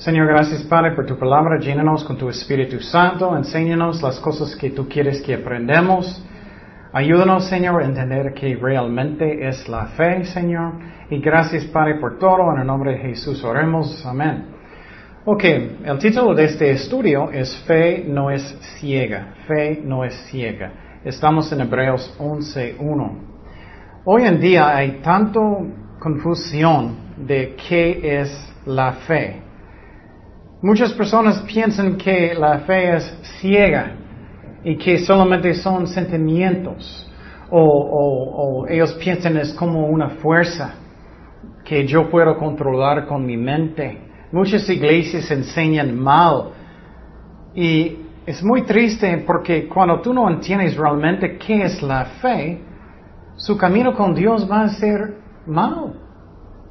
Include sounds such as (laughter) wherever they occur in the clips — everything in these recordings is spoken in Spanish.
Señor, gracias Padre por tu palabra. Llénanos con tu Espíritu Santo. Enséñanos las cosas que tú quieres que aprendamos. Ayúdanos, Señor, a entender que realmente es la fe, Señor. Y gracias, Padre, por todo. En el nombre de Jesús oremos. Amén. Ok, el título de este estudio es Fe no es ciega. Fe no es ciega. Estamos en Hebreos 11.1. Hoy en día hay tanto confusión de qué es la fe. Muchas personas piensan que la fe es ciega y que solamente son sentimientos o, ellos piensan es como una fuerza que yo puedo controlar con mi mente. Muchas iglesias enseñan mal y es muy triste porque cuando tú no entiendes realmente qué es la fe, su camino con Dios va a ser mal.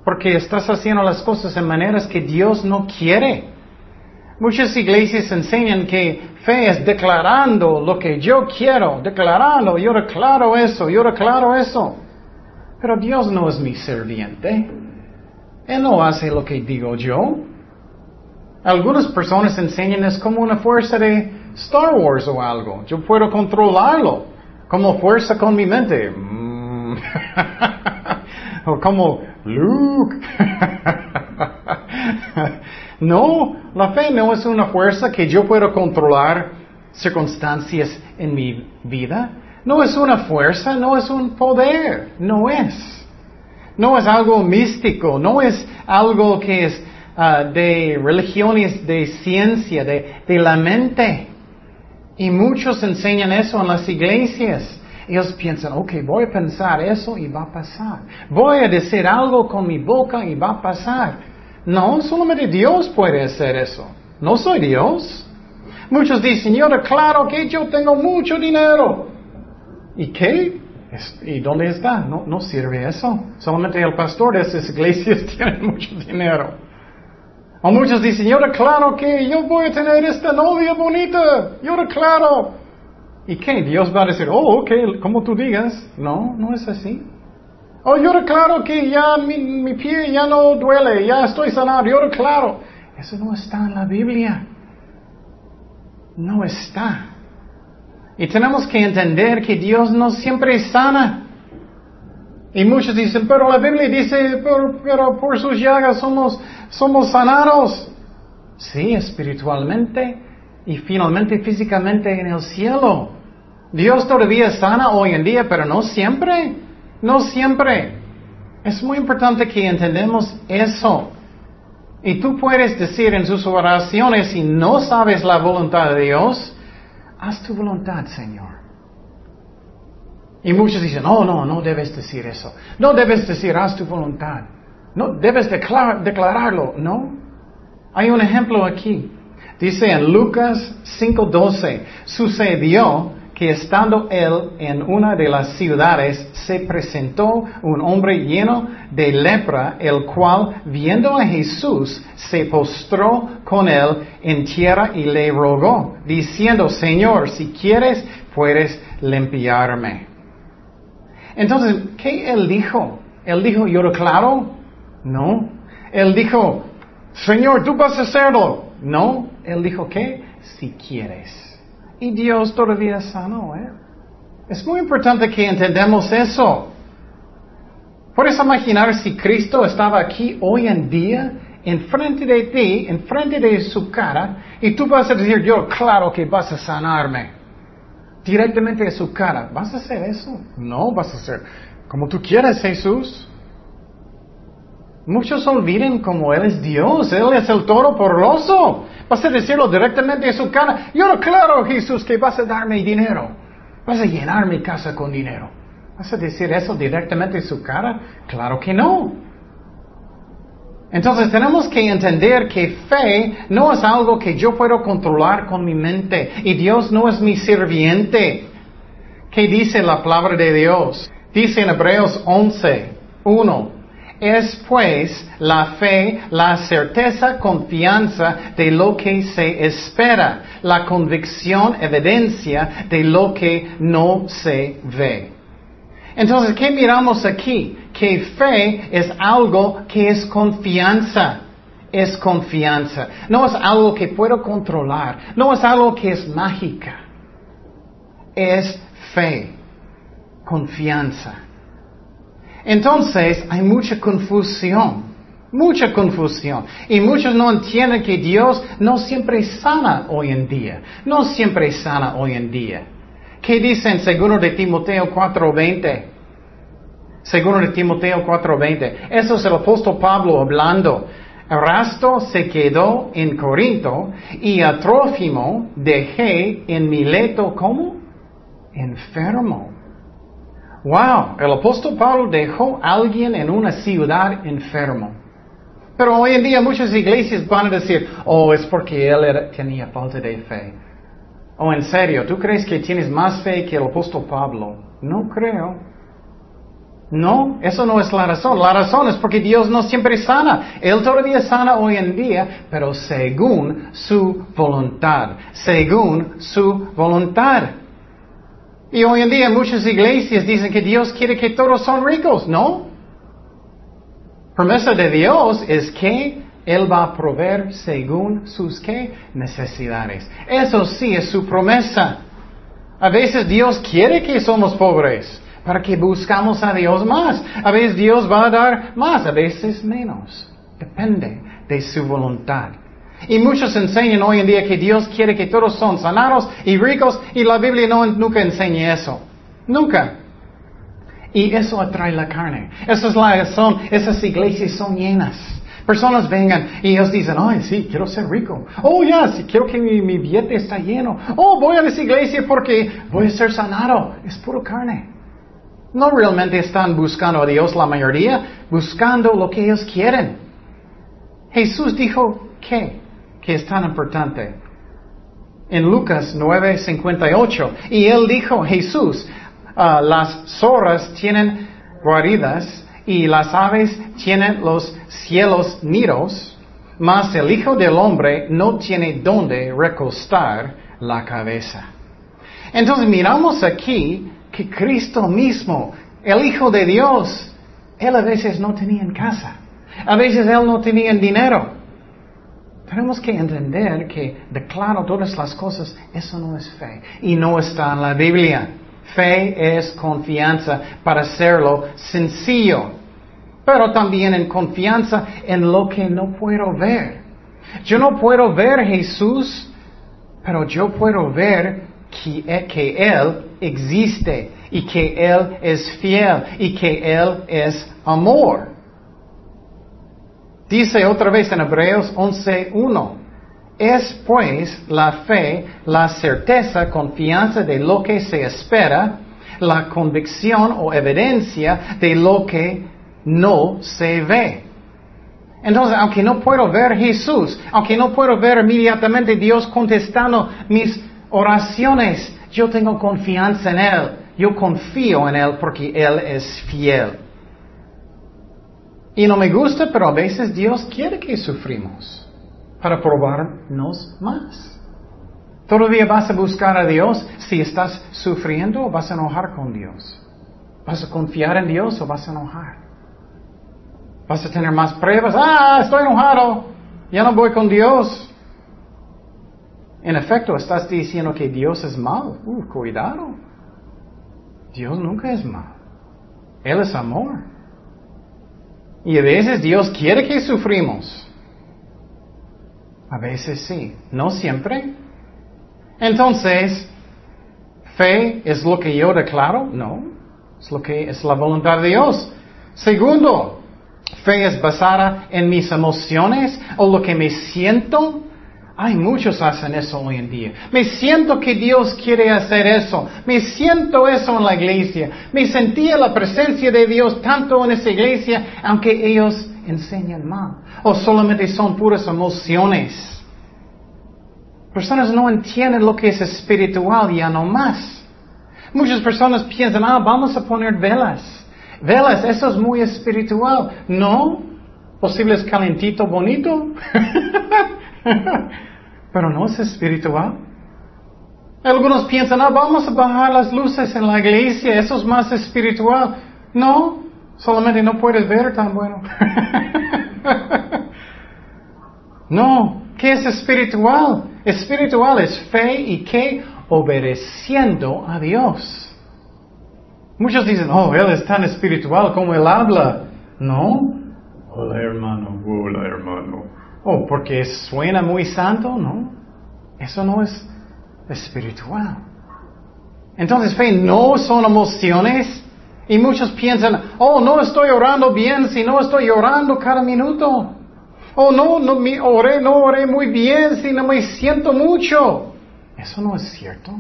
Porque estás haciendo las cosas en maneras que Dios no quiere. Muchas iglesias enseñan que fe es declarando lo que yo quiero, declarando, yo declaro eso, yo declaro eso. Pero Dios no es mi serviente. Él no hace lo que digo yo. Algunas personas enseñan es como una fuerza de Star Wars o algo. Yo puedo controlarlo como fuerza con mi mente. Mm. (laughs) o como Luke. (laughs) no, la fe no es una fuerza que yo puedo controlar circunstancias en mi vida. No es una fuerza, no es un poder, no es. No es algo místico, no es algo que es ah, de religiones, de ciencia, de, de la mente. Y muchos enseñan eso en las iglesias. Ellos piensan, ok, voy a pensar eso y va a pasar. Voy a decir algo con mi boca y va a pasar. No, solamente Dios puede hacer eso. No soy Dios. Muchos dicen, yo declaro que yo tengo mucho dinero. ¿Y qué? ¿Y dónde está? No, no sirve eso. Solamente el pastor de esas iglesias (laughs) tiene mucho dinero. O muchos dicen, yo declaro que yo voy a tener esta novia bonita. Yo declaro. ¿Y qué? Dios va a decir, oh, ok, como tú digas. No, no es así. Oh, yo declaro que ya mi, pie ya no duele, ya estoy sanado, yo declaro. Eso no está en la Biblia. No está. Y tenemos que entender que Dios no siempre sana. Y muchos dicen, pero la Biblia dice, pero, pero por sus llagas somos, somos sanados. Sí, espiritualmente y finalmente físicamente en el cielo. Dios todavía sana hoy en día, pero no siempre. No siempre. Es muy importante que entendamos eso. Y tú puedes decir en sus oraciones, si no sabes la voluntad de Dios, haz tu voluntad, Señor. Y muchos dicen, no, no, no debes decir eso. No debes decir, haz tu voluntad. No debes declararlo, ¿no? Hay un ejemplo aquí. Dice en Lucas 5:12, sucedió que estando él en una de las ciudades, se presentó un hombre lleno de lepra, el cual, viendo a Jesús, se postró con él en tierra y le rogó, diciendo, Señor, si quieres, puedes limpiarme. Entonces, ¿qué él dijo? Él dijo, yo lo claro. No. Él dijo, Señor, tú vas a hacerlo. No. Él dijo, ¿qué? Si quieres. Y Dios todavía sanó. Es muy importante que entendamos eso. Puedes imaginar si Cristo estaba aquí hoy en día, enfrente de ti, enfrente de su cara, y tú vas a decir, yo, claro que vas a sanarme. Directamente de su cara. ¿Vas a hacer eso? No, vas a hacer como tú quieres, Jesús. Muchos olviden como Él es Dios, Él es el toro porroso. Vas a decirlo directamente en su cara. Yo no claro, Jesús, que vas a darme dinero. Vas a llenar mi casa con dinero. ¿Vas a decir eso directamente en su cara? Claro que no. Entonces tenemos que entender que fe no es algo que yo puedo controlar con mi mente y Dios no es mi sirviente. ¿Qué dice la palabra de Dios? Dice en Hebreos 11, 1. Es pues la fe, la certeza, confianza de lo que se espera, la convicción, evidencia de lo que no se ve. Entonces, ¿qué miramos aquí? Que fe es algo que es confianza. es confianza. No es algo que puedo controlar. No es algo que es mágica. Es fe, confianza. Entonces hay mucha confusión, mucha confusión. Y muchos no entienden que Dios no siempre sana hoy en día. No siempre sana hoy en día. ¿Qué dice en de Timoteo 4:20? Segundo de Timoteo 4:20. Eso es el apóstol Pablo hablando. Erasto se quedó en Corinto y a Trófimo dejé en Mileto como enfermo. Wow, el apóstol Pablo dejó a alguien en una ciudad enfermo. Pero hoy en día muchas iglesias van a decir, oh, es porque él tenía falta de fe. Oh, en serio, ¿tú crees que tienes más fe que el apóstol Pablo? No creo. No, eso no es la razón. La razón es porque Dios no siempre sana. Él todavía sana hoy en día, pero según su voluntad. Según su voluntad. Y hoy en día muchas iglesias dicen que Dios quiere que todos son ricos, ¿no? Promesa de Dios es que Él va a proveer según sus ¿qué? necesidades. Eso sí es su promesa. A veces Dios quiere que somos pobres para que buscamos a Dios más. A veces Dios va a dar más, a veces menos. Depende de su voluntad. Y muchos enseñan hoy en día que Dios quiere que todos son sanados y ricos y la Biblia nunca enseña eso. Nunca. Y eso atrae la carne. Esa es la razón. Esas iglesias son llenas. Personas vengan y ellos dicen, ay, sí, quiero ser rico. Oh, ya, sí, quiero que mi, mi billete está lleno. Oh, voy a esa iglesia porque voy a ser sanado. Es puro carne. No realmente están buscando a Dios la mayoría, buscando lo que ellos quieren. Jesús dijo, ¿qué? Que es tan importante. En Lucas 9:58, y él dijo, Jesús, ah, las zorras tienen guaridas y las aves tienen los cielos nidos, mas el Hijo del Hombre no tiene donde recostar la cabeza. Entonces miramos aquí que Cristo mismo, el Hijo de Dios, Él a veces no tenía en casa. A veces Él no tenía dinero. Tenemos que entender que declaro todas las cosas, eso no es fe. Y no está en la Biblia. Fe es confianza para hacerlo sencillo. Pero también en confianza en lo que no puedo ver. Yo no puedo ver Jesús, pero yo puedo ver que, que Él existe y que Él es fiel y que Él es amor. Dice otra vez en Hebreos 11.1, es pues la fe, la certeza, confianza de lo que se espera, la convicción o evidencia de lo que no se ve. Entonces, aunque no puedo ver Jesús, aunque no puedo ver inmediatamente Dios contestando mis oraciones, yo tengo confianza en Él, yo confío en Él porque Él es fiel. Y no me gusta, pero a veces Dios quiere que sufrimos para probarnos más. ¿Todavía vas a buscar a Dios si estás sufriendo o vas a enojar con Dios? ¿Vas a confiar en Dios o vas a enojar? ¿Vas a tener más pruebas? Ah, estoy enojado, ya no voy con Dios. En efecto, estás diciendo que Dios es malo. Uh, cuidado. Dios nunca es malo. Él es amor. Y a veces Dios quiere que sufrimos. A veces sí, no siempre. Entonces, ¿fe es lo que yo declaro? No, es lo que es la voluntad de Dios. Segundo, ¿fe es basada en mis emociones o lo que me siento? Hay muchos hacen eso hoy en día. Me siento que Dios quiere hacer eso. Me siento eso en la iglesia. Me sentía la presencia de Dios tanto en esa iglesia, aunque ellos enseñan mal. O solamente son puras emociones. Personas no entienden lo que es espiritual ya no más. Muchas personas piensan, ah, vamos a poner velas. Velas, eso es muy espiritual. No, posible es calentito, bonito. (laughs) pero no es espiritual. Algunos piensan, ah, vamos a bajar las luces en la iglesia, eso es más espiritual. No, solamente no puedes ver tan bueno. (laughs) No, ¿qué es espiritual? Espiritual es fe y qué? Obedeciendo a Dios. Muchos dicen, oh, él es tan espiritual como él habla. No. Hola hermano, hola hermano. Oh, porque suena muy santo, no. Eso no es espiritual. Entonces fe no son emociones. Y muchos piensan, oh, no estoy orando bien si no estoy orando cada minuto. Oh, no, no me oré, no oré muy bien si no me siento mucho. Eso no es cierto.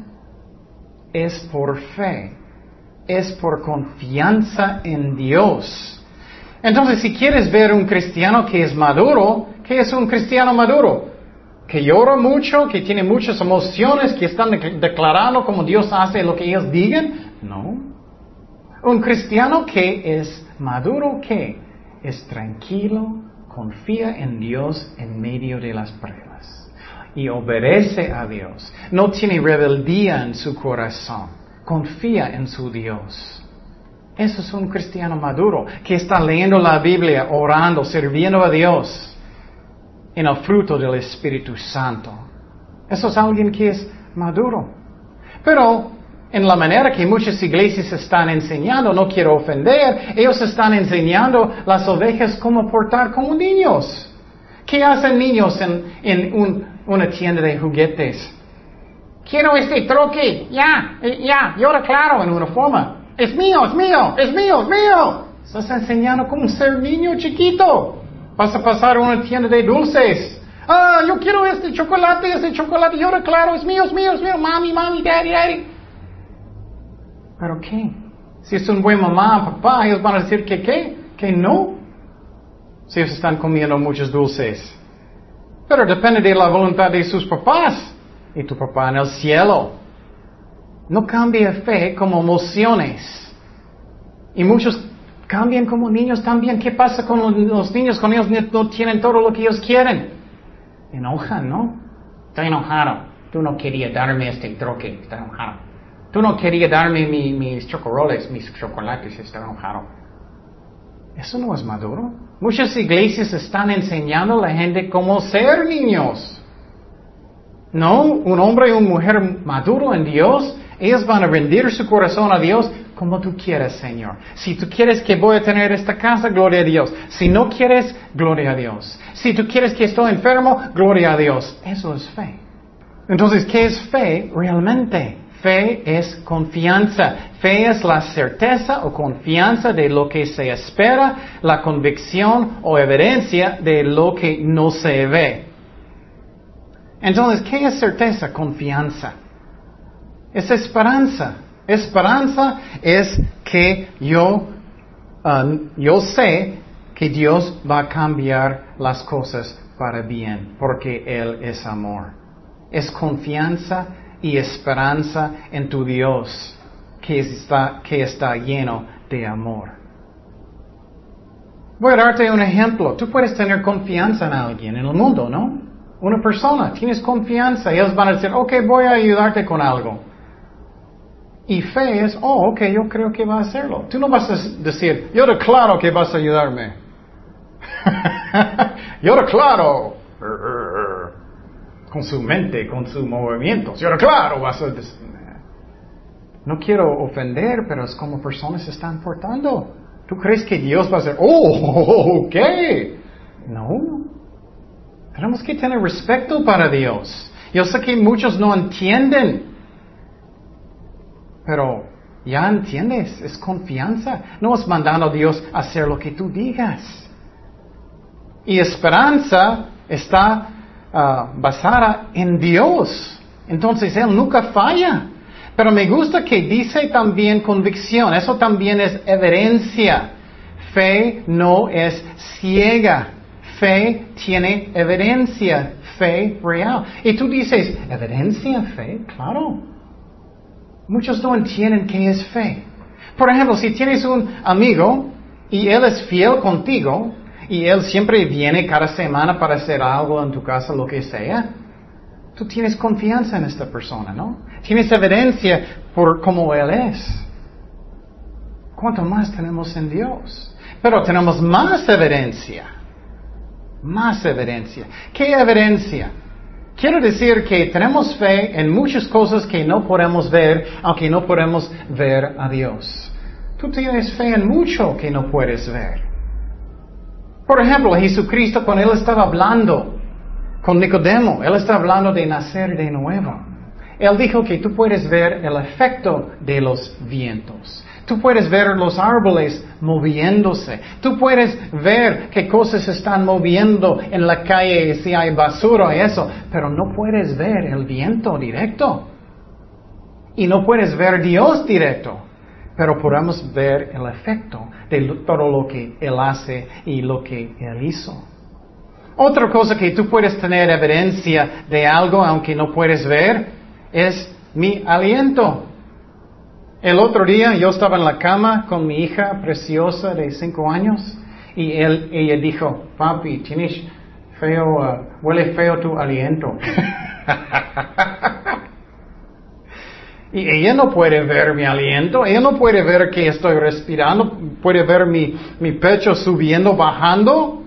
Es por fe es por confianza en Dios. Entonces, si quieres ver un cristiano que es maduro, ¿qué es un cristiano maduro? Que llora mucho, que tiene muchas emociones, que están declarando como Dios hace lo que ellos digan. No. Un cristiano que es maduro, que es tranquilo, confía en Dios en medio de las pruebas y obedece a Dios. No tiene rebeldía en su corazón confía en su Dios. Eso es un cristiano maduro que está leyendo la Biblia, orando, sirviendo a Dios en el fruto del Espíritu Santo. Eso es alguien que es maduro. Pero en la manera que muchas iglesias están enseñando, no quiero ofender, ellos están enseñando las ovejas cómo portar como niños. ¿Qué hacen niños en, una tienda de juguetes? quiero este troque, ya, eh, ya, y ahora claro, en una forma, es mío, es mío, es mío, es mío. Estás enseñando cómo ser niño chiquito. Vas a pasar a una tienda de dulces. Ah, yo quiero este chocolate, este chocolate, y ahora claro, es mío, es mío, es mío, mami, mami, daddy, daddy. ¿Pero qué? Si es un buen mamá, papá, ellos van a decir que qué, que no. Si ellos están comiendo muchos dulces. Pero depende de la voluntad de sus papás y tu papá en el cielo. No cambia fe como emociones. Y muchos cambian como niños también. ¿Qué pasa con los niños cuando ellos no tienen todo lo que ellos quieren? Enojan, ¿no? Estoy enojado. Tú no querías darme este troque. Estoy enojado. Tú no querías darme mis chocoroles, mis chocolates. Estoy enojado. Eso no es maduro. Muchas iglesias están enseñando a la gente cómo ser niños. No, un hombre y una mujer maduro en Dios, ellos van a rendir su corazón a Dios como tú quieres, Señor. Si tú quieres que voy a tener esta casa, gloria a Dios. Si no quieres, gloria a Dios. Si tú quieres que estoy enfermo, gloria a Dios. Eso es fe. Entonces, ¿qué es fe realmente? Fe es confianza. Fe es la certeza o confianza de lo que se espera, la convicción o evidencia de lo que no se ve. Entonces, ¿qué es certeza? Confianza. Es esperanza. Esperanza es que yo, um, yo sé que Dios va a cambiar las cosas para bien, porque Él es amor. Es confianza y esperanza en tu Dios, que está, que está lleno de amor. Voy a darte un ejemplo. Tú puedes tener confianza en alguien en el mundo, ¿no? una persona, tienes confianza, ellos van a decir, ok, voy a ayudarte con algo. Y fe es, oh, ok, yo creo que va a hacerlo. Tú no vas a decir, yo declaro que vas a ayudarme. (laughs) yo declaro, con su mente, con sus movimientos, yo declaro, vas a. No quiero ofender, pero es como personas se están portando. ¿Tú crees que Dios va a decir, oh, (laughs) ok? No, tenemos que tener respeto para Dios. Yo sé que muchos no entienden, pero ya entiendes, es confianza. No es mandando a Dios a hacer lo que tú digas. Y esperanza está ah, basada en Dios. Entonces Él nunca falla. Pero me gusta que dice también convicción. Eso también es evidencia. Fe no es ciega. Fe tiene evidencia, fe real. Y tú dices, ¿evidencia, fe? Claro. Muchos no entienden qué es fe. Por ejemplo, si tienes un amigo y él es fiel contigo y él siempre viene cada semana para hacer algo en tu casa, lo que sea, tú tienes confianza en esta persona, ¿no? Tienes evidencia por cómo él es. ¿Cuánto más tenemos en Dios? Pero tenemos más evidencia. Más evidencia. ¿Qué evidencia? Quiero decir que tenemos fe en muchas cosas que no podemos ver, aunque no podemos ver a Dios. Tú tienes fe en mucho que no puedes ver. Por ejemplo, Jesucristo cuando Él estaba hablando con Nicodemo, Él estaba hablando de nacer de nuevo. Él dijo que tú puedes ver el efecto de los vientos. Tú puedes ver los árboles moviéndose. Tú puedes ver qué cosas están moviendo en la calle, si hay basura y eso, pero no puedes ver el viento directo. Y no puedes ver Dios directo, pero podemos ver el efecto de todo lo que Él hace y lo que Él hizo. Otra cosa que tú puedes tener evidencia de algo aunque no puedes ver es mi aliento. El otro día yo estaba en la cama con mi hija preciosa de cinco años y ella dijo, papi, tienes feo, uh, huele feo tu aliento. (laughs) y ella no puede ver mi aliento, ella no puede ver que estoy respirando, puede ver mi, mi pecho subiendo, bajando,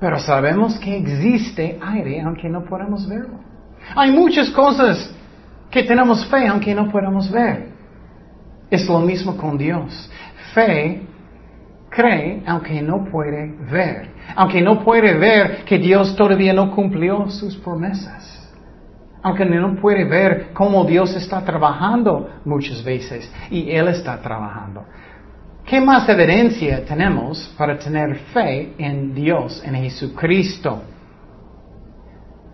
pero sabemos que existe aire aunque no podemos verlo. Hay muchas cosas que tenemos fe aunque no podemos ver. Es lo mismo con Dios. Fe cree aunque no puede ver. Aunque no puede ver que Dios todavía no cumplió sus promesas. Aunque no puede ver cómo Dios está trabajando muchas veces. Y Él está trabajando. ¿Qué más evidencia tenemos para tener fe en Dios, en Jesucristo?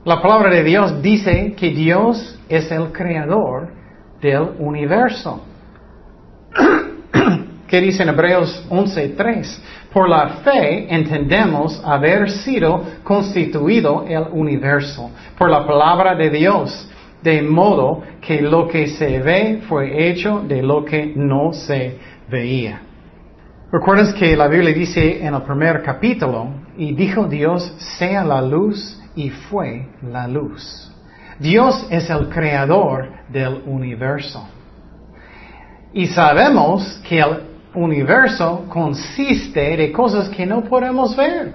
La palabra de Dios dice que Dios es el creador del universo. (coughs) ¿Qué dice en Hebreos 11:3? Por la fe entendemos haber sido constituido el universo por la palabra de Dios, de modo que lo que se ve fue hecho de lo que no se veía. Recuerden que la Biblia dice en el primer capítulo, y dijo Dios, sea la luz, y fue la luz. Dios es el creador del universo. Y sabemos que el universo consiste de cosas que no podemos ver.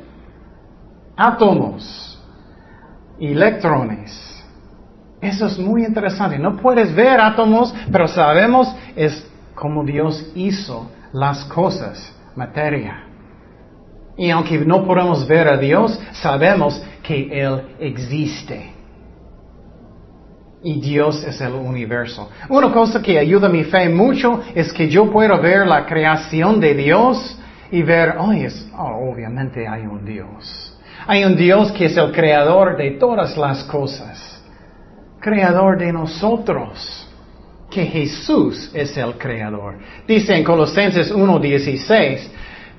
Átomos, electrones. Eso es muy interesante. No puedes ver átomos, pero sabemos es como Dios hizo las cosas, materia. Y aunque no podemos ver a Dios, sabemos que Él existe y Dios es el universo. Una cosa que ayuda mi fe mucho es que yo puedo ver la creación de Dios y ver, oh, obviamente hay un Dios. Hay un Dios que es el creador de todas las cosas, creador de nosotros, que Jesús es el creador. Dice en Colosenses 1.16,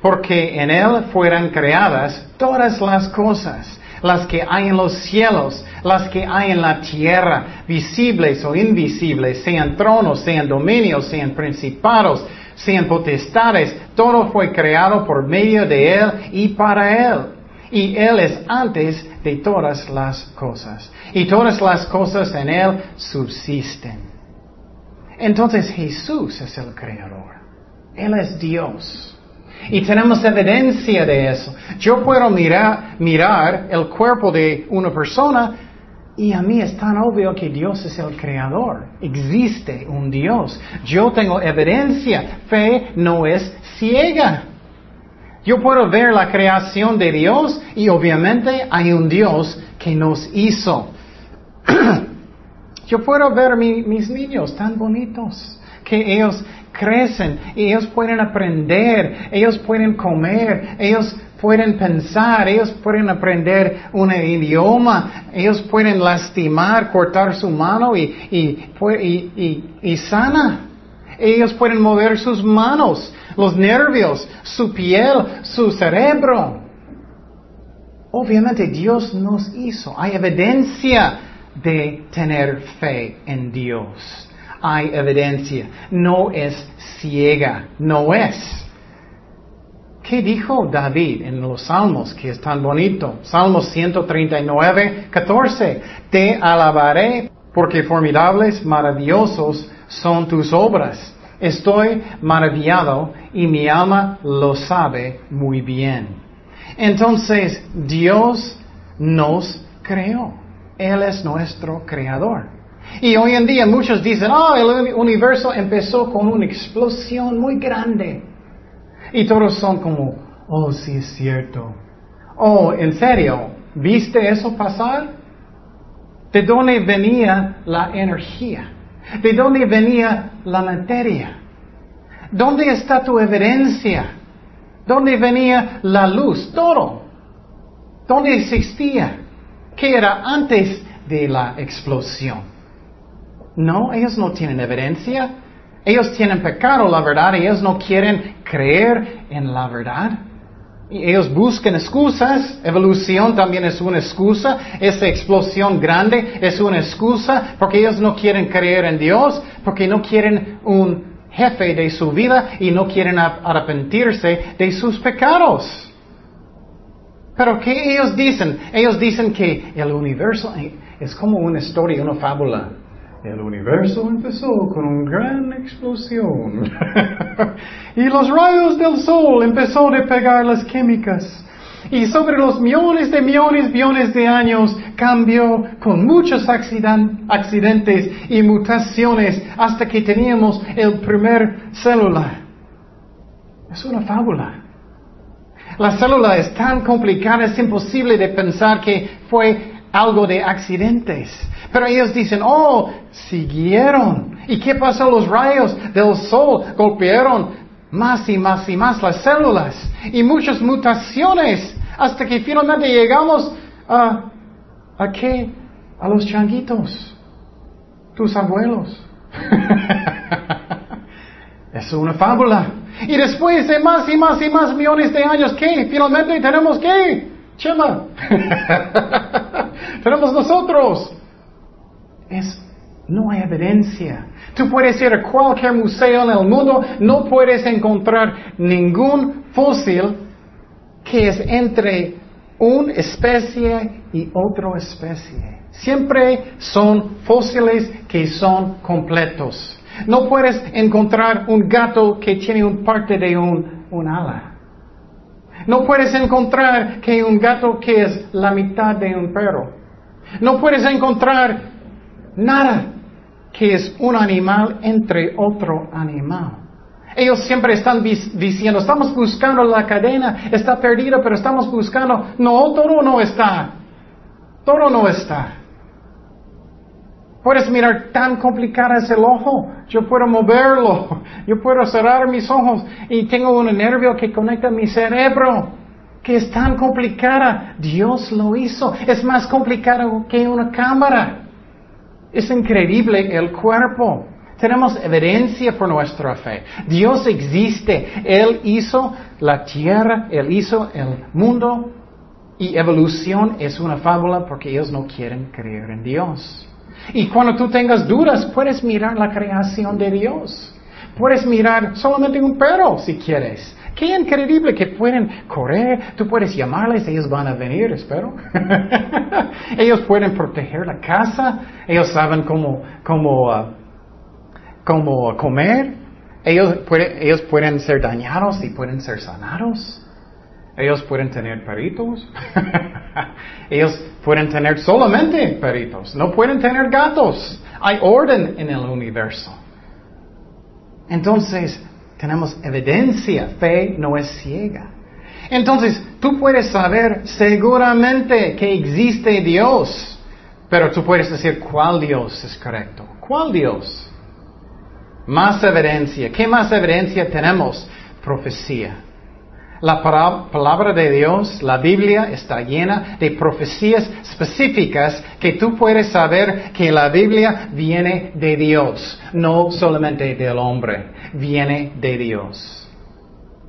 porque en Él fueran creadas todas las cosas las que hay en los cielos, las que hay en la tierra, visibles o invisibles, sean tronos, sean dominios, sean principados, sean potestades, todo fue creado por medio de Él y para Él. Y Él es antes de todas las cosas. Y todas las cosas en Él subsisten. Entonces Jesús es el creador. Él es Dios. Y tenemos evidencia de eso. Yo puedo mirar, mirar el cuerpo de una persona y a mí es tan obvio que Dios es el creador. Existe un Dios. Yo tengo evidencia. Fe no es ciega. Yo puedo ver la creación de Dios y obviamente hay un Dios que nos hizo. (clears throat) Yo puedo ver mis niños tan bonitos que ellos crecen y ellos pueden aprender, ellos pueden comer, ellos pueden pensar, ellos pueden aprender un idioma, ellos pueden lastimar, cortar su mano y, y, y, sana. Ellos pueden mover sus manos, los nervios, su piel, su cerebro. Obviamente Dios nos hizo. Hay evidencia de tener fe en Dios hay evidencia. No es ciega, no es. ¿Qué dijo David en los salmos que es tan bonito? Salmos 139, 14. Te alabaré porque formidables, maravillosos son tus obras. Estoy maravillado y mi alma lo sabe muy bien. Entonces, Dios nos creó. Él es nuestro creador. Y hoy en día muchos dicen, oh, el universo empezó con una explosión muy grande. Y todos son como, oh, sí es cierto. Oh, en serio, ¿viste eso pasar? ¿De dónde venía la energía? ¿De dónde venía la materia? ¿Dónde está tu evidencia? ¿Dónde venía la luz? Todo. ¿Dónde existía? ¿Qué era antes de la explosión? No, ellos no tienen evidencia. Ellos tienen pecado, la verdad, ellos no quieren creer en la verdad. Ellos buscan excusas. Evolución también es una excusa. Esa explosión grande es una excusa porque ellos no quieren creer en Dios, porque no quieren un jefe de su vida y no quieren arrepentirse de sus pecados. Pero ¿qué ellos dicen? Ellos dicen que el universo es como una historia, una fábula. El universo empezó con una gran explosión. (laughs) y los rayos del sol empezó a pegar las químicas. Y sobre los millones de millones, millones de años cambió con muchos accidentes y mutaciones hasta que teníamos el primer célula. Es una fábula. La célula es tan complicada, es imposible de pensar que fue algo de accidentes. Pero ellos dicen, oh, siguieron. ¿Y qué pasó? Los rayos del sol golpearon más y más y más las células y muchas mutaciones hasta que finalmente llegamos a, ¿a qué? A los changuitos, tus abuelos. (laughs) es una fábula. Y después de más y más y más millones de años, ¿qué? Finalmente tenemos qué? Chema. (laughs) tenemos nosotros. Es, no hay evidencia. Tú puedes ir a cualquier museo en el mundo, no puedes encontrar ningún fósil que es entre una especie y otra especie. Siempre son fósiles que son completos. No puedes encontrar un gato que tiene un parte de un, un ala. No puedes encontrar que un gato que es la mitad de un perro. No puedes encontrar nada que es un animal entre otro animal. Ellos siempre están diciendo, estamos buscando la cadena, está perdida, pero estamos buscando, no, todo no está. Todo no está. Puedes mirar tan complicado es el ojo. Yo puedo moverlo. (laughs) Yo puedo cerrar mis ojos y tengo un nervio que conecta mi cerebro. Que es tan complicada. Dios lo hizo. Es más complicado que una cámara. Es increíble el cuerpo. Tenemos evidencia por nuestra fe. Dios existe. Él hizo la tierra, Él hizo el mundo. Y evolución es una fábula porque ellos no quieren creer en Dios. Y cuando tú tengas dudas, puedes mirar la creación de Dios. Puedes mirar solamente un perro si quieres. Qué increíble que pueden correr, tú puedes llamarles, ellos van a venir, espero. (laughs) ellos pueden proteger la casa, ellos saben cómo, cómo, uh, cómo comer, ellos, ellos pueden ser dañados y pueden ser sanados. Ellos pueden tener peritos. (laughs) Ellos pueden tener solamente peritos. No pueden tener gatos. Hay orden en el universo. Entonces, tenemos evidencia. Fe no es ciega. Entonces, tú puedes saber seguramente que existe Dios. Pero tú puedes decir cuál Dios es correcto. ¿Cuál Dios? Más evidencia. ¿Qué más evidencia tenemos? Profecía. La palabra de Dios, la Biblia, está llena de profecías específicas que tú puedes saber que la Biblia viene de Dios, no solamente del hombre, viene de Dios.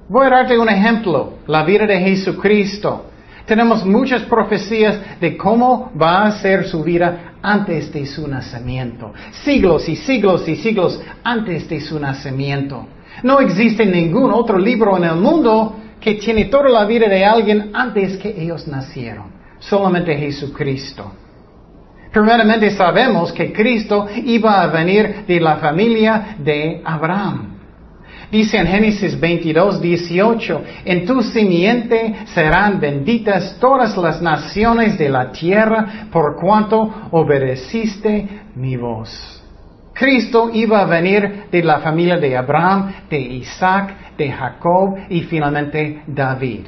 Voy a darte un ejemplo, la vida de Jesucristo. Tenemos muchas profecías de cómo va a ser su vida antes de su nacimiento. Siglos y siglos y siglos antes de su nacimiento. No existe ningún otro libro en el mundo que tiene toda la vida de alguien antes que ellos nacieron. Solamente Jesucristo. Primeramente sabemos que Cristo iba a venir de la familia de Abraham. Dice en Génesis 22, 18, en tu simiente serán benditas todas las naciones de la tierra por cuanto obedeciste mi voz. Cristo iba a venir de la familia de Abraham, de Isaac, de Jacob y finalmente David.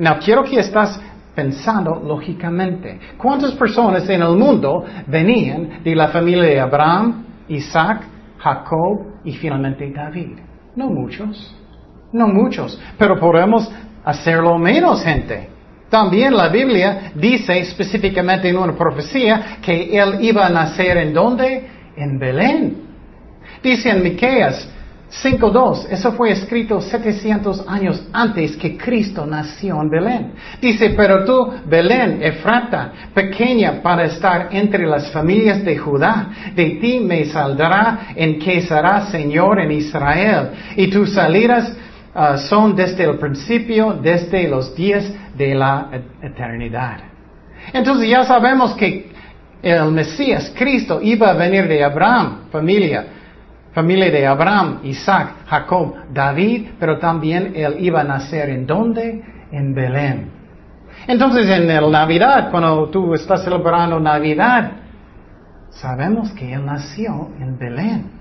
No quiero que estás pensando lógicamente. ¿Cuántas personas en el mundo venían de la familia de Abraham, Isaac, Jacob y finalmente David? No muchos, no muchos, pero podemos hacerlo menos gente. También la Biblia dice específicamente en una profecía que él iba a nacer en dónde? En Belén. Dice en Miqueas 5.2, eso fue escrito 700 años antes que Cristo nació en Belén. Dice, pero tú, Belén, Efrata, pequeña para estar entre las familias de Judá, de ti me saldrá en que será Señor en Israel. Y tus salidas ah, son desde el principio, desde los días de la eternidad. Entonces ya sabemos que el Mesías, Cristo, iba a venir de Abraham, familia familia de Abraham, Isaac, Jacob, David, pero también él iba a nacer en dónde? En Belén. Entonces en el Navidad, cuando tú estás celebrando Navidad, sabemos que él nació en Belén.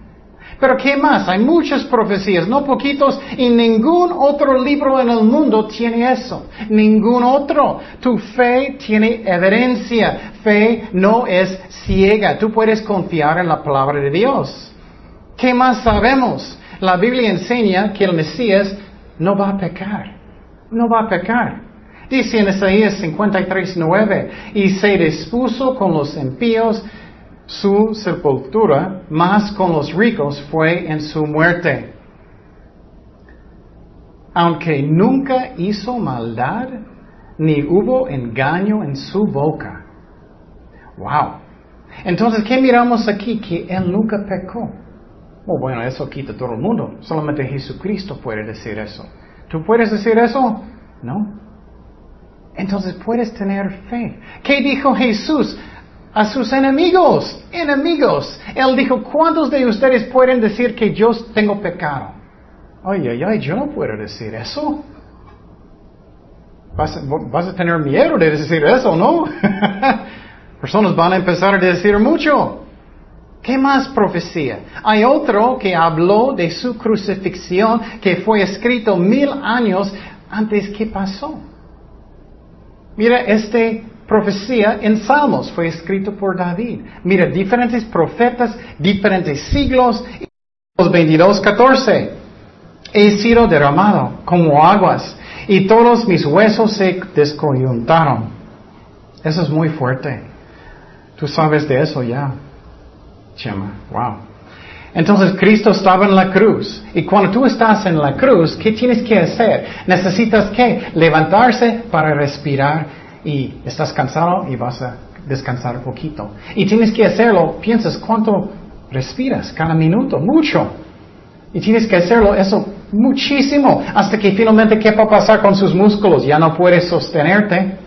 Pero ¿qué más? Hay muchas profecías, no poquitos, y ningún otro libro en el mundo tiene eso. Ningún otro. Tu fe tiene evidencia. Fe no es ciega. Tú puedes confiar en la palabra de Dios. ¿Qué más sabemos? La Biblia enseña que el Mesías no va a pecar. No va a pecar. Dice en Isaías 53, 9, y se dispuso con los impíos su sepultura, más con los ricos fue en su muerte. Aunque nunca hizo maldad, ni hubo engaño en su boca. Wow. Entonces, ¿qué miramos aquí? Que él nunca pecó. Oh, bueno, eso quita todo el mundo. Solamente Jesucristo puede decir eso. ¿Tú puedes decir eso? No. Entonces puedes tener fe. ¿Qué dijo Jesús a sus enemigos? Enemigos. Él dijo, ¿cuántos de ustedes pueden decir que yo tengo pecado? Ay, ay, ay, yo no puedo decir eso. Vas, vas a tener miedo de decir eso, ¿no? (laughs) Personas van a empezar a decir mucho. ¿Qué más profecía? Hay otro que habló de su crucifixión que fue escrito mil años antes que pasó. Mira, esta profecía en Salmos fue escrito por David. Mira, diferentes profetas, diferentes siglos. Los 22, 14. He sido derramado como aguas y todos mis huesos se descoyuntaron. Eso es muy fuerte. Tú sabes de eso ya. Chema, wow. Entonces Cristo estaba en la cruz. Y cuando tú estás en la cruz, ¿qué tienes que hacer? Necesitas que levantarse para respirar y estás cansado y vas a descansar un poquito. Y tienes que hacerlo, piensas cuánto respiras cada minuto, mucho. Y tienes que hacerlo eso muchísimo hasta que finalmente qué va a pasar con sus músculos, ya no puedes sostenerte.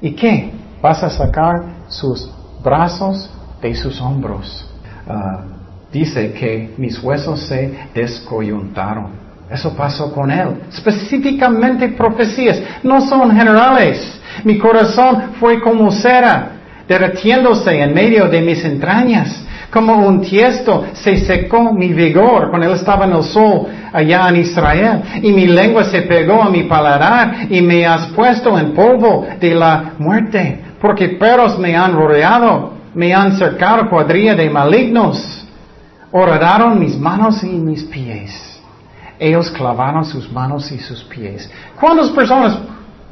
¿Y qué? Vas a sacar sus brazos de sus hombros. Ah, dice que mis huesos se descoyuntaron. Eso pasó con él. Específicamente profecías, no son generales. Mi corazón fue como cera, derretiéndose en medio de mis entrañas. Como un tiesto se secó mi vigor cuando él estaba en el sol allá en Israel. Y mi lengua se pegó a mi paladar y me has puesto en polvo de la muerte. Porque perros me han rodeado me han cercado cuadrilla de malignos. Horadaron mis manos y mis pies. Ellos clavaron sus manos y sus pies. ¿Cuántas personas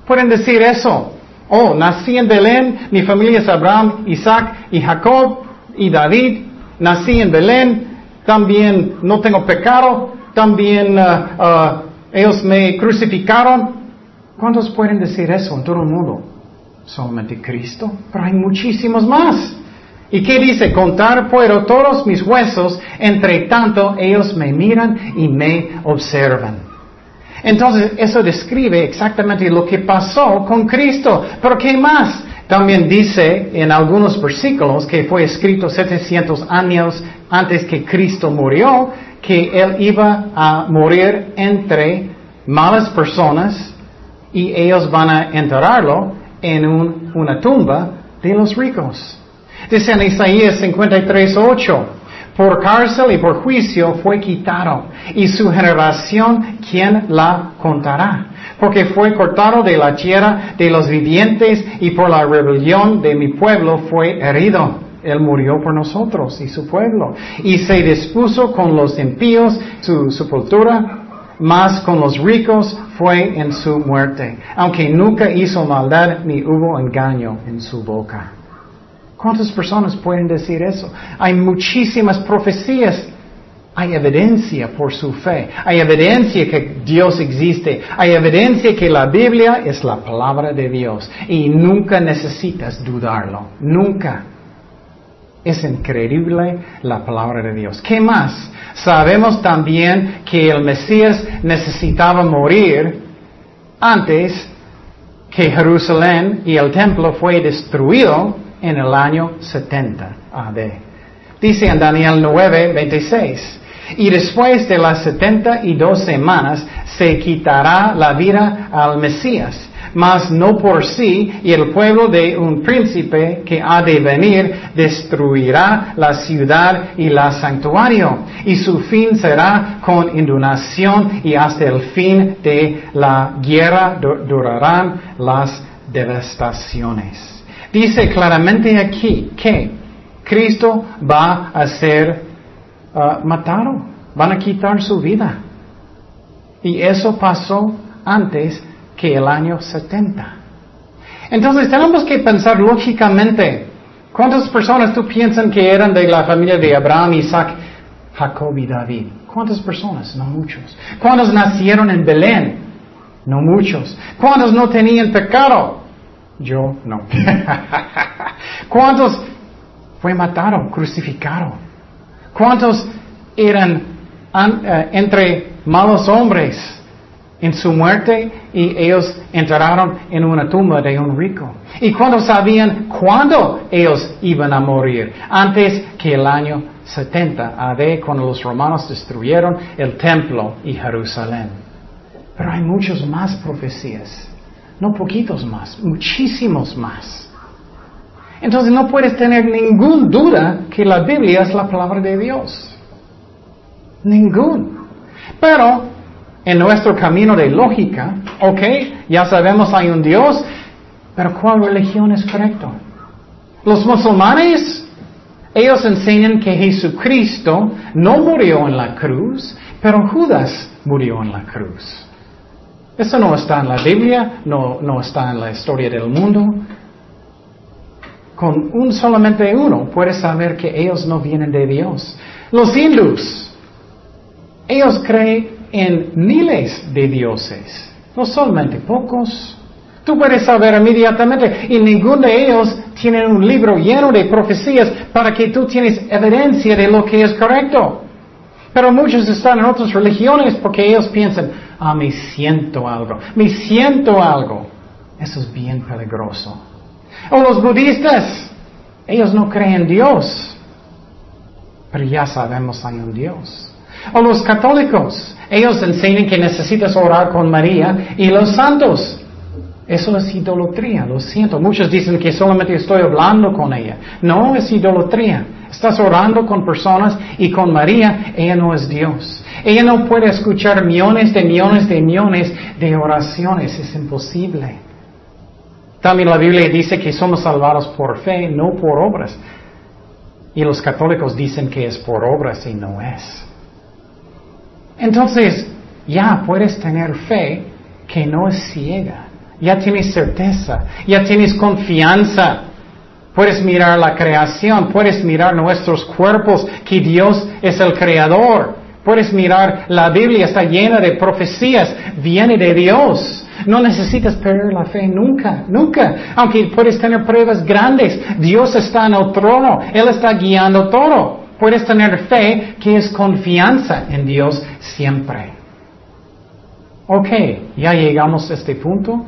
pueden decir eso? Oh, nací en Belén, mi familia es Abraham, Isaac y Jacob y David. Nací en Belén, también no tengo pecado, también uh, uh, ellos me crucificaron. ¿Cuántos pueden decir eso en todo el mundo? Solamente Cristo, pero hay muchísimos más. ¿Y qué dice? Contar puedo todos mis huesos, entre tanto ellos me miran y me observan. Entonces, eso describe exactamente lo que pasó con Cristo. Pero ¿qué más? También dice en algunos versículos que fue escrito 700 años antes que Cristo murió, que él iba a morir entre malas personas y ellos van a enterrarlo en una tumba de los ricos. Dice en Isaías 53, 8, por cárcel y por juicio fue quitado, y su generación, ¿quién la contará? Porque fue cortado de la tierra de los vivientes y por la rebelión de mi pueblo fue herido. Él murió por nosotros y su pueblo. Y se dispuso con los impíos su sepultura, más con los ricos fue en su muerte, aunque nunca hizo maldad ni hubo engaño en su boca. ¿Cuántas personas pueden decir eso? Hay muchísimas profecías. Hay evidencia por su fe. Hay evidencia que Dios existe. Hay evidencia que la Biblia es la palabra de Dios. Y nunca necesitas dudarlo. Nunca. Es increíble la palabra de Dios. ¿Qué más? Sabemos también que el Mesías necesitaba morir antes que Jerusalén y el templo fue destruido en el año 70 AD. Dice en Daniel 9, 26. Y después de las setenta y dos semanas se quitará la vida al Mesías mas no por sí, y el pueblo de un príncipe que ha de venir destruirá la ciudad y la santuario, y su fin será con inundación y hasta el fin de la guerra durarán las devastaciones. Dice claramente aquí que Cristo va a ser uh, matado, van a quitar su vida. Y eso pasó antes que el año 70. Entonces tenemos que pensar lógicamente, ¿cuántas personas tú piensan que eran de la familia de Abraham, Isaac, Jacob y David? ¿Cuántas personas? No muchos. ¿Cuántos nacieron en Belén? No muchos. ¿Cuántos no tenían pecado? Yo no. (laughs) ¿Cuántos fue matado, crucificado? ¿Cuántos eran eh, entre malos hombres? en su muerte y ellos entraron en una tumba de un rico. ¿Y cuando sabían cuándo ellos iban a morir? Antes que el año 70 AD, cuando los romanos destruyeron el templo y Jerusalén. Pero hay muchos más profecías, no poquitos más, muchísimos más. Entonces no puedes tener ninguna duda que la Biblia es la palabra de Dios. Ningún. Pero en nuestro camino de lógica, ok, ya sabemos hay un Dios, pero ¿cuál religión es correcto? Los musulmanes, ellos enseñan que Jesucristo no murió en la cruz, pero Judas murió en la cruz. Eso no está en la Biblia, no, no está en la historia del mundo. Con un solamente uno puedes saber que ellos no vienen de Dios. Los hindus, ellos creen en miles de dioses, no solamente pocos. Tú puedes saber inmediatamente y ninguno de ellos tiene un libro lleno de profecías para que tú tienes evidencia de lo que es correcto. Pero muchos están en otras religiones porque ellos piensan, ah, me siento algo, me siento algo. Eso es bien peligroso. O los budistas, ellos no creen en Dios, pero ya sabemos hay un Dios. O los católicos, ellos enseñan que necesitas orar con María y los santos. Eso es idolatría, lo siento. Muchos dicen que solamente estoy hablando con ella. No es idolatría. Estás orando con personas y con María, ella no es Dios. Ella no puede escuchar millones de millones de millones de oraciones, es imposible. También la Biblia dice que somos salvados por fe, no por obras. Y los católicos dicen que es por obras y no es. Entonces, ya puedes tener fe que no es ciega. Ya tienes certeza, ya tienes confianza. Puedes mirar la creación, puedes mirar nuestros cuerpos, que Dios es el creador. Puedes mirar la Biblia, está llena de profecías, viene de Dios. No necesitas perder la fe nunca, nunca. Aunque puedes tener pruebas grandes, Dios está en el trono, Él está guiando todo. Puedes tener fe que es confianza en Dios siempre. Ok, ya llegamos a este punto.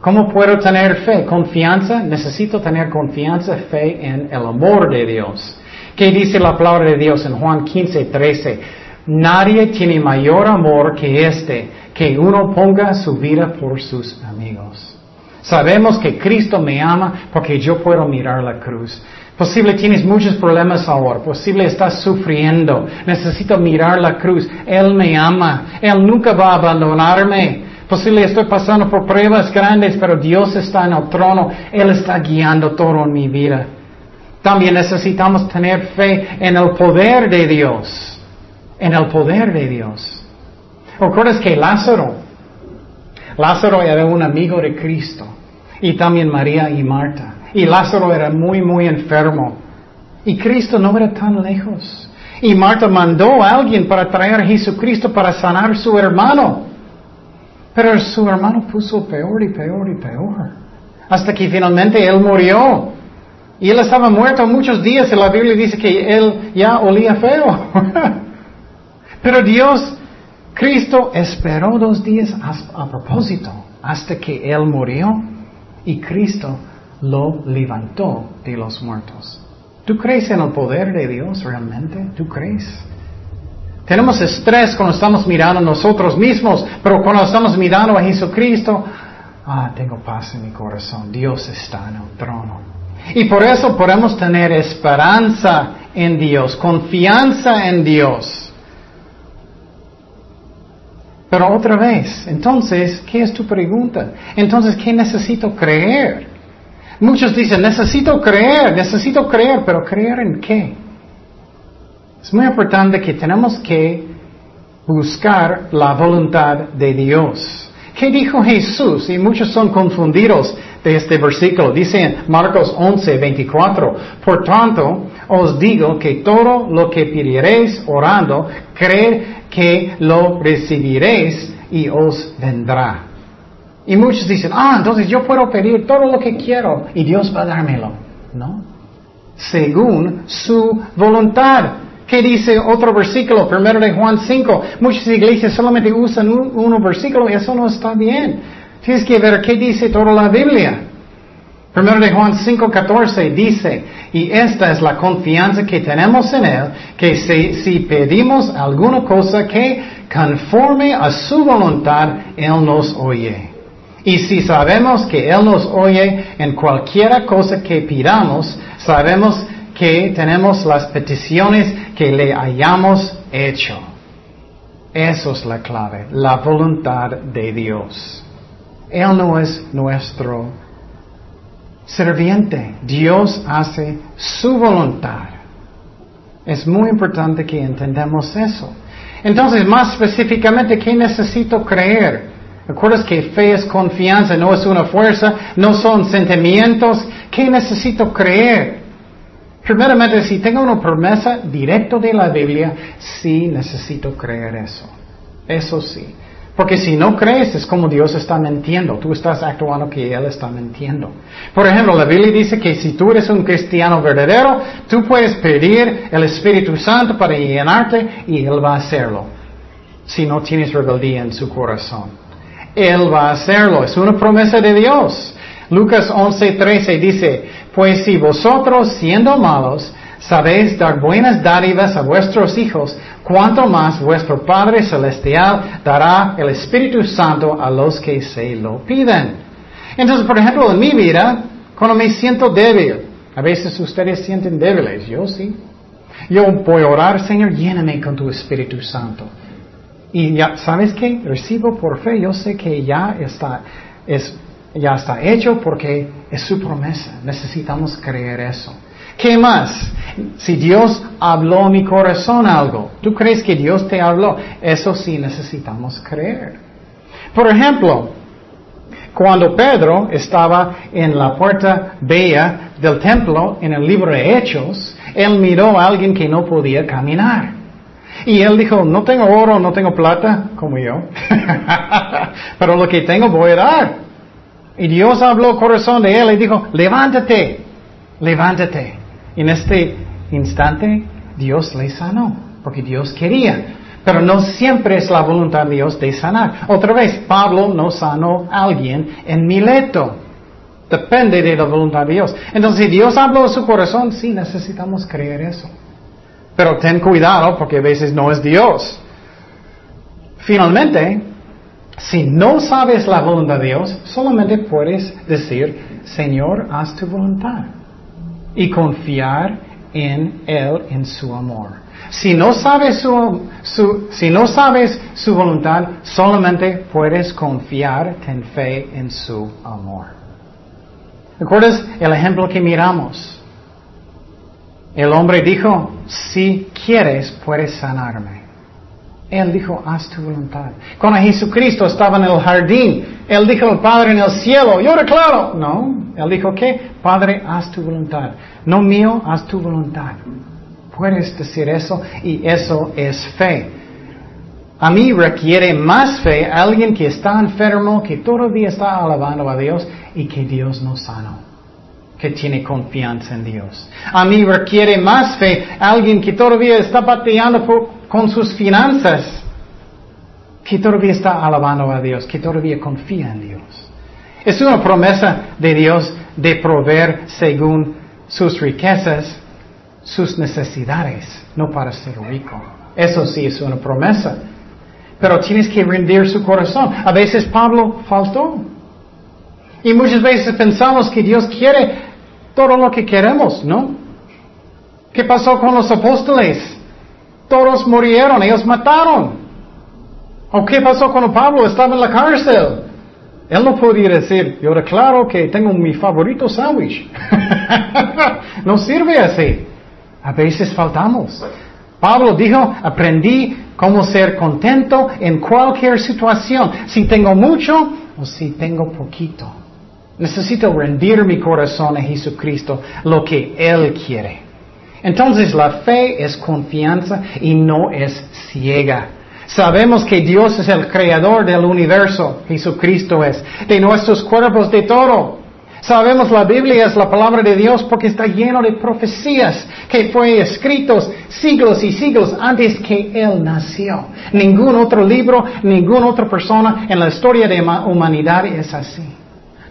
¿Cómo puedo tener fe? Confianza. Necesito tener confianza, fe en el amor de Dios. ¿Qué dice la palabra de Dios en Juan 15, 13? Nadie tiene mayor amor que este, que uno ponga su vida por sus amigos. Sabemos que Cristo me ama porque yo puedo mirar la cruz. Posible tienes muchos problemas ahora. Posible estás sufriendo. Necesito mirar la cruz. Él me ama. Él nunca va a abandonarme. Posible estoy pasando por pruebas grandes, pero Dios está en el trono. Él está guiando todo en mi vida. También necesitamos tener fe en el poder de Dios. En el poder de Dios. ¿Recuerdas que Lázaro? Lázaro era un amigo de Cristo. Y también María y Marta. Y Lázaro era muy, muy enfermo. Y Cristo no era tan lejos. Y Marta mandó a alguien para traer a Jesucristo para sanar a su hermano. Pero su hermano puso peor y peor y peor. Hasta que finalmente él murió. Y él estaba muerto muchos días y la Biblia dice que él ya olía feo. (laughs) Pero Dios, Cristo esperó dos días a, a propósito hasta que él murió y Cristo lo levantó de los muertos. ¿Tú crees en el poder de Dios realmente? ¿Tú crees? Tenemos estrés cuando estamos mirando a nosotros mismos, pero cuando estamos mirando a Jesucristo, ah, tengo paz en mi corazón. Dios está en el trono. Y por eso podemos tener esperanza en Dios, confianza en Dios. Pero otra vez, entonces, ¿qué es tu pregunta? Entonces, ¿qué necesito creer? Muchos dicen, necesito creer, necesito creer, pero ¿creer en qué? Es muy importante que tenemos que buscar la voluntad de Dios. ¿Qué dijo Jesús? Y muchos son confundidos de este versículo. Dice en Marcos 11, 24, por tanto os digo que todo lo que pidiereis orando, creed que lo recibiréis y os vendrá. Y muchos dicen, ah, entonces yo puedo pedir todo lo que quiero y Dios va a dármelo. No. Según su voluntad. ¿Qué dice otro versículo? Primero de Juan 5. Muchas iglesias solamente usan un, versículo y eso no está bien. Tienes que ver qué dice toda la Biblia. Primero de Juan 5:14 dice, y esta es la confianza que tenemos en Él, que si, si, pedimos alguna cosa que conforme a su voluntad, Él nos oye. Y si sabemos que Él nos oye en cualquiera cosa que pidamos, sabemos que tenemos las peticiones que le hayamos hecho. Eso es la clave, la voluntad de Dios. Él no es nuestro serviente. Dios hace su voluntad. Es muy importante que entendamos eso. Entonces, más específicamente, ¿qué necesito creer? ¿Recuerdas que fe es confianza, no es una fuerza, no son sentimientos? ¿Qué necesito creer? Primeramente, si tengo una promesa directa de la Biblia, sí necesito creer eso. Eso sí. Porque si no crees es como Dios está mintiendo, tú estás actuando que Él está mintiendo. Por ejemplo, la Biblia dice que si tú eres un cristiano verdadero, tú puedes pedir el Espíritu Santo para llenarte y Él va a hacerlo. Si no tienes rebeldía en su corazón. Él va a hacerlo, es una promesa de Dios. Lucas 11:13 dice, pues si vosotros siendo malos sabéis dar buenas dádivas a vuestros hijos, cuanto más vuestro Padre Celestial dará el Espíritu Santo a los que se lo piden. Entonces, por ejemplo, en mi vida, cuando me siento débil, a veces ustedes sienten débiles, yo sí. Yo voy a orar, Señor, lléname con tu Espíritu Santo. Y ya, ¿sabes qué? Recibo por fe, yo sé que ya está, es, ya está hecho porque es su promesa. Necesitamos creer eso. ¿Qué más? Si Dios habló a mi corazón algo, ¿tú crees que Dios te habló? Eso sí necesitamos creer. Por ejemplo, cuando Pedro estaba en la puerta bella del templo en el libro de Hechos, él miró a alguien que no podía caminar. Y él dijo, no tengo oro, no tengo plata, como yo, (laughs) pero lo que tengo voy a dar. Y Dios habló corazón de él y dijo, levántate, levántate. En este instante Dios le sanó, porque Dios quería. Pero no siempre es la voluntad de Dios de sanar. Otra vez, Pablo no sanó a alguien en Mileto. Depende de la voluntad de Dios. Entonces, si Dios habló a su corazón, sí necesitamos creer eso. Pero ten cuidado porque a veces no es Dios. Finalmente, si no sabes la voluntad de Dios, solamente puedes decir, Señor, haz tu voluntad. Y confiar en Él, en su amor. Si no sabes su, si no sabes su voluntad, solamente puedes confiar, ten fe en su amor. ¿Recuerdas el ejemplo que miramos? El hombre dijo, si quieres, puedes sanarme. Él dijo, haz tu voluntad. Cuando Jesucristo estaba en el jardín, Él dijo al Padre en el cielo, yo declaro. No, Él dijo, ¿qué? Padre, haz tu voluntad. No mío, haz tu voluntad. Puedes decir eso y eso es fe. A mí requiere más fe alguien que está enfermo, que todavía está alabando a Dios y que Dios no sanó, que tiene confianza en Dios. A mí requiere más fe alguien que todavía está bateando con sus finanzas, que todavía está alabando a Dios, que todavía confía en Dios. Es una promesa de Dios de proveer según sus riquezas, sus necesidades, no para ser rico. Eso sí es una promesa. Pero tienes que rendir su corazón. A veces Pablo faltó. Y muchas veces pensamos que Dios quiere todo lo que queremos, ¿no? ¿Qué pasó con los apóstoles? Todos murieron, ellos mataron. ¿O qué pasó con Pablo? Estaba en la cárcel. Él no podía decir, yo declaro que tengo mi favorito sándwich. (laughs) no sirve así. A veces faltamos. Pablo dijo, aprendí cómo ser contento en cualquier situación, si tengo mucho o si tengo poquito. Necesito rendir mi corazón a Jesucristo, lo que Él quiere. Entonces la fe es confianza y no es ciega. Sabemos que Dios es el creador del universo, Jesucristo es, de nuestros cuerpos, de todo. Sabemos la Biblia es la palabra de Dios porque está lleno de profecías que fue escritos siglos y siglos antes que Él nació. Ningún otro libro, ninguna otra persona en la historia de la humanidad es así.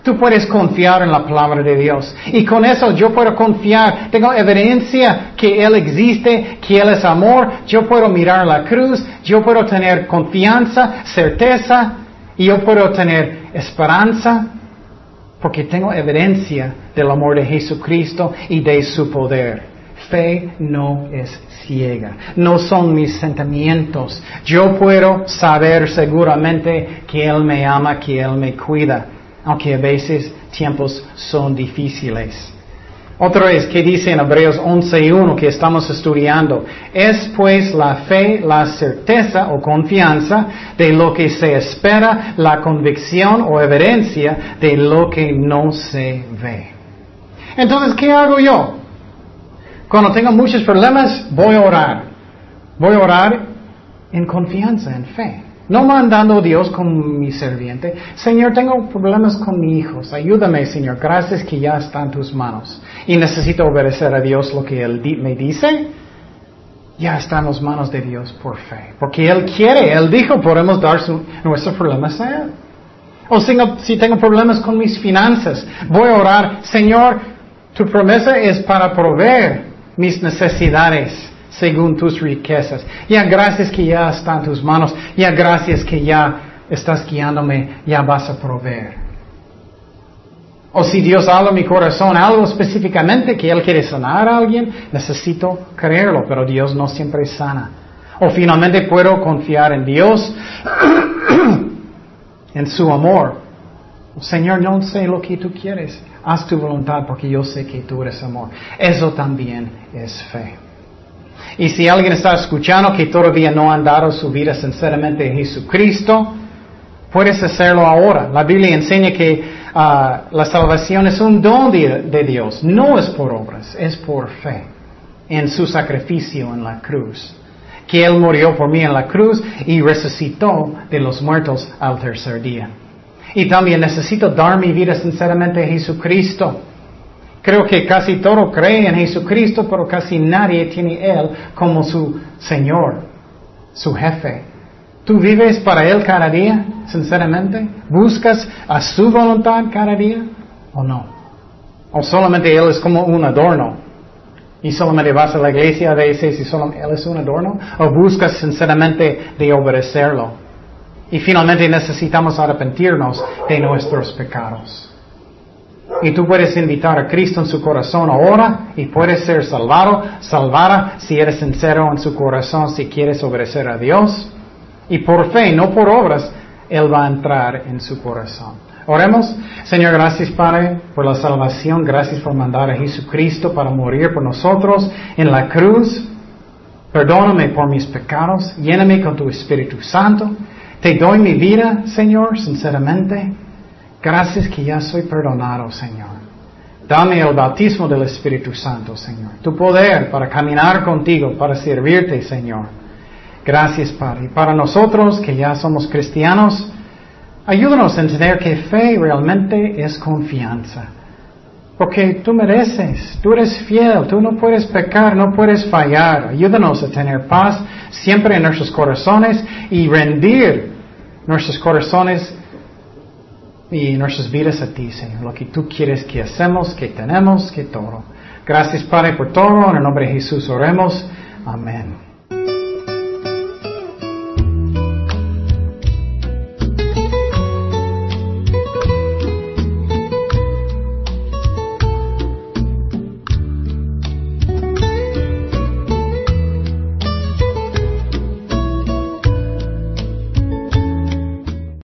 Tú puedes confiar en la palabra de Dios. Y con eso yo puedo confiar. Tengo evidencia que Él existe, que Él es amor. Yo puedo mirar la cruz. Yo puedo tener confianza, certeza. Y yo puedo tener esperanza. Porque tengo evidencia del amor de Jesucristo y de su poder. Fe no es ciega. No son mis sentimientos. Yo puedo saber seguramente que Él me ama, que Él me cuida aunque a veces tiempos son difíciles. Otra vez, ¿qué dice en Hebreos 11.1 que estamos estudiando? Es pues la fe, la certeza o confianza de lo que se espera, la convicción o evidencia de lo que no se ve. Entonces, ¿qué hago yo? Cuando tengo muchos problemas, voy a orar. Voy a orar en confianza, en fe. No mandando Dios con mi serviente. Señor, tengo problemas con mi hijo. Ayúdame, Señor. Gracias que ya está en tus manos. Y necesito obedecer a Dios lo que Él me dice. Ya está en las manos de Dios por fe. Porque Él quiere. Él dijo, podemos dar nuestros problemas a Él. O si tengo problemas con mis finanzas, voy a orar. Señor, tu promesa es para proveer mis necesidades según tus riquezas. Ya gracias que ya está en tus manos. Ya gracias que ya estás guiándome. Ya vas a proveer. O si Dios habla en mi corazón algo específicamente que Él quiere sanar a alguien, necesito creerlo, pero Dios no siempre sana. O finalmente puedo confiar en Dios, (clears throat) en su amor. Señor, no sé lo que tú quieres. Haz tu voluntad porque yo sé que tú eres amor. Eso también es fe. Y si alguien está escuchando que todavía no han dado su vida sinceramente a Jesucristo, puedes hacerlo ahora. La Biblia enseña que ah, la salvación es un don de, Dios, no es por obras, es por fe en su sacrificio en la cruz. Que Él murió por mí en la cruz y resucitó de los muertos al tercer día. Y también necesito dar mi vida sinceramente a Jesucristo. Creo que casi todo cree en Jesucristo, pero casi nadie tiene Él como su Señor, su jefe. ¿Tú vives para Él cada día, sinceramente? ¿Buscas a su voluntad cada día o no? ¿O solamente Él es como un adorno? Y solamente vas a la iglesia a veces y solo Él es un adorno. O buscas sinceramente de obedecerlo. Y finalmente necesitamos arrepentirnos de nuestros pecados. Y tú puedes invitar a Cristo en su corazón ahora y puedes ser salvado, salvada si eres sincero en su corazón, si quieres obedecer a Dios. Y por fe, no por obras, Él va a entrar en su corazón. Oremos. Señor, gracias Padre por la salvación. Gracias por mandar a Jesucristo para morir por nosotros en la cruz. Perdóname por mis pecados. Lléname con tu Espíritu Santo. Te doy mi vida, Señor, sinceramente. Gracias que ya soy perdonado, Señor. Dame el bautismo del Espíritu Santo, Señor. Tu poder para caminar contigo, para servirte, Señor. Gracias, Padre. Y para nosotros que ya somos cristianos, ayúdanos a entender que fe realmente es confianza. Porque tú mereces, tú eres fiel, tú no puedes pecar, no puedes fallar. Ayúdanos a tener paz siempre en nuestros corazones y rendir nuestros corazones y nuestras vidas a ti, Señor. Lo que tú quieres que hacemos, que tenemos, que todo. Gracias, Padre, por todo. En el nombre de Jesús oremos. Amén.